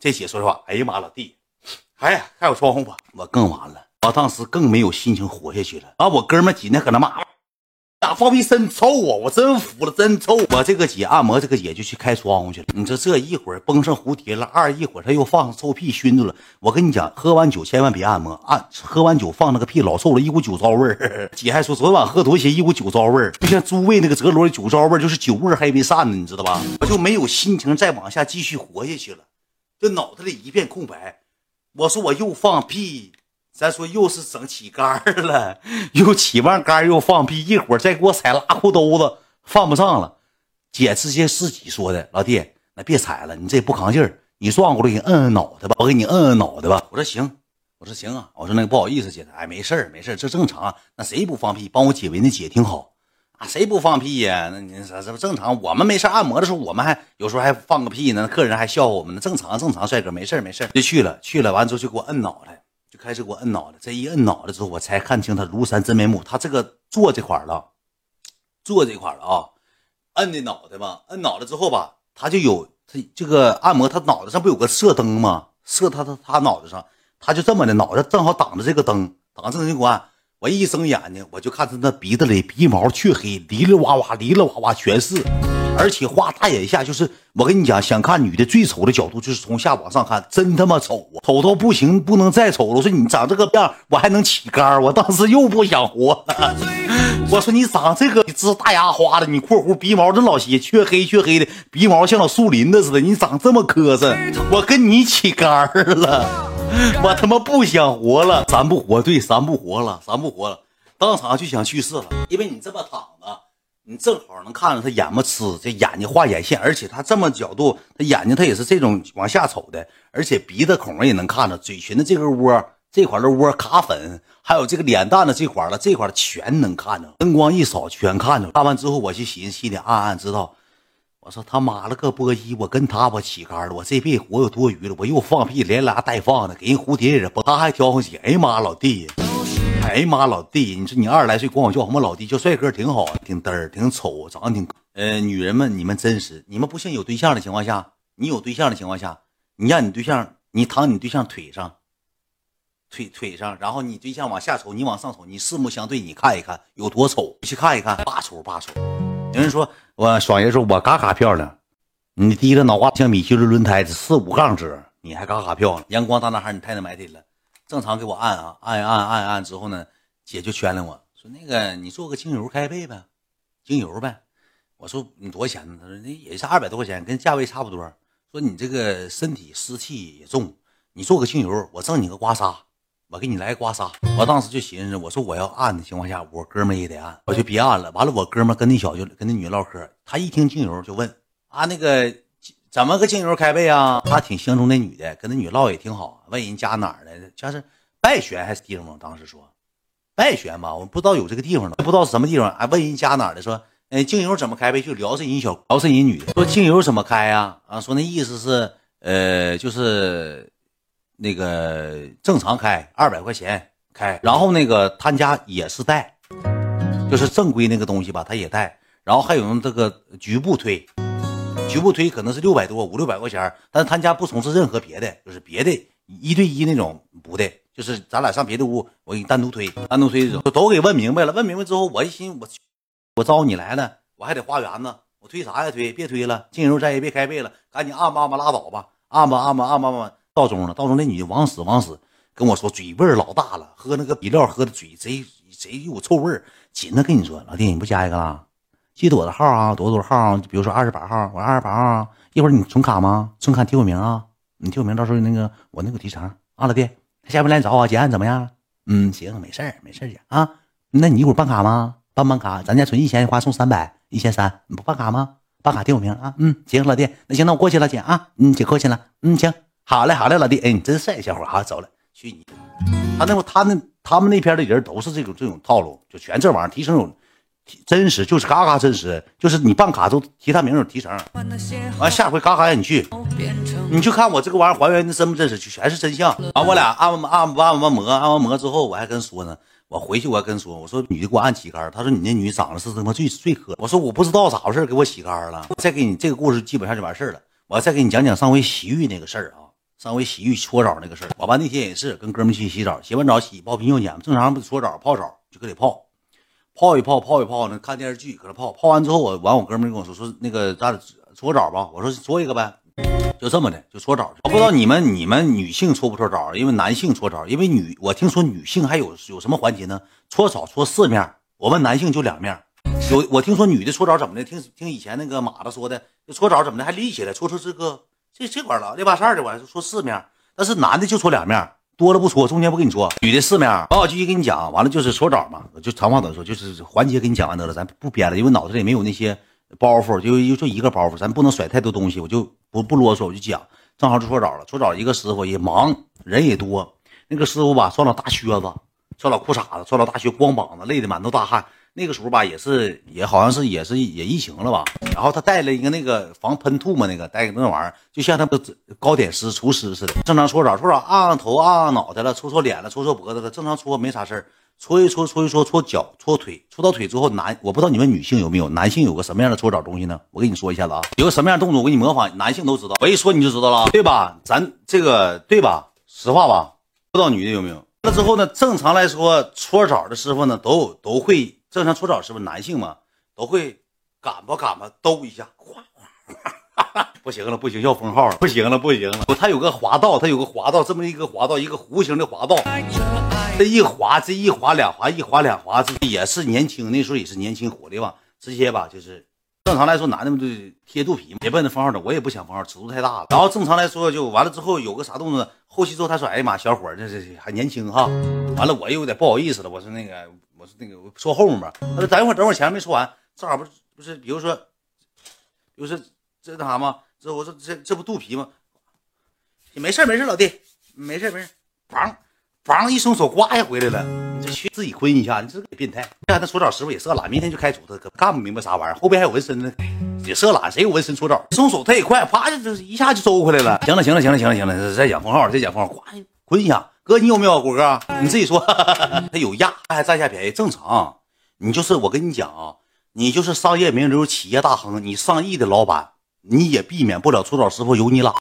这姐说实话，哎呀妈，老弟，哎呀，开我窗户吧，我更完了，我当时更没有心情活下去了。完，我哥们几天搁那骂，咋放屁真臭啊！我真服了，真臭。我这个姐按摩，这个姐就去开窗户去了。你说这一会儿绷上蝴蝶了，二一会儿他又放臭屁熏住了。我跟你讲，喝完酒千万别按摩，按喝完酒放那个屁老臭了，一股酒糟味儿。姐还说昨晚喝多些，一股酒糟味儿，就像猪喂那个折罗的酒糟味儿，就是酒味儿还没散呢，你知道吧？我就没有心情再往下继续活下去了。这脑袋里一片空白，我说我又放屁，咱说又是整起杆了，又起完杆又放屁，一会儿再给我踩拉裤兜子，放不上了。姐直接自己说的，老弟，那别踩了，你这不扛劲儿，你转过来给摁摁脑袋吧，我给你摁摁脑袋吧。我说行，我说行啊，我说那个不好意思姐，哎，没事儿没事儿，这正常，那谁不放屁？帮我解围那姐挺好。啊，谁不放屁呀？那你这这不正常？我们没事按摩的时候，我们还有时候还放个屁呢，客人还笑话我们呢。正常正常，帅哥没事没事就去了去了。完之后就给我摁脑袋，就开始给我摁脑袋。这一摁脑袋之后，我才看清他庐山真面目。他这个坐这块了，坐这块了啊，摁的脑袋吧。摁脑袋之后吧，他就有他这个按摩，他脑袋上不有个射灯吗？射他他他脑袋上，他就这么的脑袋正好挡着这个灯，挡着这个灯管。我我一睁眼睛，我就看他那鼻子里鼻毛黢黑，哩哩哇哇，哩哩哇哇全是，而且画大眼下，就是我跟你讲，想看女的最丑的角度，就是从下往上看，真他妈丑啊，丑到不行，不能再丑了。我说你长这个样，我还能起杆我当时又不想活了。我说你长这个，你这大牙花的，你括弧鼻毛这老些，黢黑黢黑的鼻毛像老树林子似的，你长这么磕碜，我跟你起杆了。我他妈不想活了，咱不活，对，咱不活了，咱不活了，当场就想去世了。因为你这么躺，你正好能看着他眼巴呲，这眼睛画眼线，而且他这么角度，他眼睛他也是这种往下瞅的，而且鼻子孔也能看着，嘴唇的这个窝这块的窝卡粉，还有这个脸蛋的这块了，这块全能看着，灯光一扫全看着。看完之后，我就寻思，心里暗暗知道。我说他妈了个波鸡！我跟他我起杆了，我这辈子活有多余了，我又放屁连拉带放的，给人蝴蝶也不，他还挑上去。哎呀妈，老弟！哎呀妈，老弟！你说你二十来岁管我叫什么老弟？叫帅哥挺好，挺嘚儿，挺丑，长得挺……呃，女人们你们真实，你们不信有对象的情况下，你有对象的情况下，你让你对象你躺你对象腿上，腿腿上，然后你对象往下瞅，你往上瞅，你四目相对，你看一看有多丑，去看一看，拔丑拔丑。有人说。我爽爷说：“我嘎嘎漂亮，你提着脑瓜像米其林轮胎四五杠折，你还嘎嘎漂亮。阳光大男孩，你太能埋汰了。正常给我按啊，按按按按之后呢，姐就圈了我说：那个你做个精油开背呗，精油呗。我说你多少钱呢？他说那也是二百多块钱，跟价位差不多。说你这个身体湿气也重，你做个精油，我赠你个刮痧。”我给你来刮痧，我当时就寻思，我说我要按的情况下，我哥们也得按，我就别按了。完了，我哥们跟那小就跟那女唠嗑，他一听精油就问啊，那个怎么个精油开背啊？他挺相中那女的，跟那女唠也挺好。问人家哪儿的，家是拜泉还是地方？当时说拜泉吧，我不知道有这个地方了，不知道是什么地方。还问人家哪儿的，说哎，精油怎么开背？就聊这人小，聊这人女的，说精油怎么开呀？啊，说那意思是呃，就是。那个正常开二百块钱开，然后那个他家也是带，就是正规那个东西吧，他也带，然后还有用这个局部推，局部推可能是六百多五六百块钱，但是他家不从事任何别的，就是别的一对一那种不的，就是咱俩上别的屋，我给你单独推，单独推都给问明白了，问明白之后，我一寻我我招你来了，我还得花园子，我推啥呀推？别推了，精油再也别开背了，赶紧按吧按吧拉倒吧，按吧按吧按吧按吧。到中了，到中那女的往死往死跟我说，嘴味儿老大了，喝那个饮料喝的嘴贼贼有臭味儿。紧的跟你说，老弟你不加一个了？记得我的号啊，多少多少号？比如说二十八号，我二十八号。一会儿你存卡吗？存卡提我名啊，你提我名，到时候那个我那个提成啊，老弟，下回来找我结案怎么样？嗯，行，没事儿，没事儿啊。那你一会儿办卡吗？办办卡，咱家存一千的话送三百，一千三，你不办卡吗？办卡提我名啊。嗯，行，老弟，那行，那我过去了，姐啊。嗯，姐过去了。嗯，行。好嘞，好嘞，老弟，哎，你真帅，小伙好，走了，去你！他那他那他们那边的人都是这种这种套路，就全这玩意儿提成有真实，就是嘎嘎真实，就是你办卡都提他名有提成，完下回嘎嘎让你去，你就看我这个玩意儿还原的真不真实，全是真相。完我俩按完按按完摩，按完摩之后，我还跟说呢，我回去我还跟说，我说女的给我按起杆，他说你那女长得是他妈最最磕，我说我不知道咋回事给我起杆了，再给你这个故事基本上就完事了，我再给你讲讲上回洗浴那个事儿啊。上回洗浴搓澡那个事儿，我爸那天也是跟哥们去洗澡，洗完澡洗泡啤酒撵，正常不得搓澡泡澡就搁里泡，泡一泡泡一泡呢，看电视剧搁那泡，泡完之后我完我哥们跟我说说那个咱俩搓澡吧，我说搓一个呗，就这么的就搓澡。我不知道你们你们女性搓不搓澡，因为男性搓澡，因为女我听说女性还有有什么环节呢？搓澡搓四面，我们男性就两面。有我听说女的搓澡怎么的？听听以前那个马子说的，搓澡怎么的还立起来搓搓这个。这这块了，这把扇的玩意儿搓四面，但是男的就搓两面，多了不说，中间不跟你说。女的四面，完我继续跟你讲，完了就是搓澡嘛，就长话短说，就是环节给你讲完得了，咱不编了，因为脑子里没有那些包袱，就就就一个包袱，咱不能甩太多东西，我就不不啰嗦，我就讲。正好就搓澡了，搓澡一个师傅也忙，人也多，那个师傅吧穿老大靴子，穿老裤衩子，穿老大靴，光膀子，累的满头大汗。那个时候吧，也是也好像是也是也疫情了吧，然后他带了一个那个防喷吐嘛，那个带个那玩意儿，就像他们糕点师、厨师似的，正常搓澡，搓澡按按头、按按脑袋了，搓搓脸了，搓搓脖子了，正常搓没啥事儿，搓一搓、搓一搓、搓脚、搓腿，搓到腿之后，男我不知道你们女性有没有，男性有个什么样的搓澡东西呢？我跟你说一下子啊，有个什么样的动作，我给你模仿，男性都知道，我一说你就知道了，对吧？咱这个对吧？实话吧，不知道女的有没有？那之后呢？正常来说，搓澡的师傅呢，都都会。正常搓澡是不是男性嘛都会赶吧赶吧兜一下，哗哗，不行了不行要封号了，不行了不行了。他有个滑道，他有个滑道，这么一个滑道，一个弧形的滑道，这一滑这一滑两滑一滑两滑，这也是年轻那时候也是年轻活的吧，直接吧就是正常来说男的们就贴肚皮嘛，别奔那封号的，我也不想封号，尺度太大了。然后正常来说就完了之后有个啥动作，后期之后他说哎呀妈小伙这这还年轻哈，完了我又有点不好意思了，我说那个。我是那个我说后面吧，他说等一会儿，等会儿钱没说完，正好不是不是，比如说，比如说这那啥吗？这我说这这不肚皮吗？没事没事老弟，没事没事，梆梆一松手，呱一下回来了。你这去自己坤一下，你这个变态。看他搓澡师傅也色懒，明天就开除他，可干不明白啥玩意儿。后边还有纹身呢，也色懒，谁有纹身搓澡？松手他也快，啪就一下就收回来了。行了行了行了行了行了，再讲封号，再讲封号，呱坤一下。哥，你有没有果哥？你自己说，他有压，他还占下便宜，正常。你就是我跟你讲啊，你就是商业名流、企业大亨，你上亿的老板，你也避免不了搓澡师傅有你懒。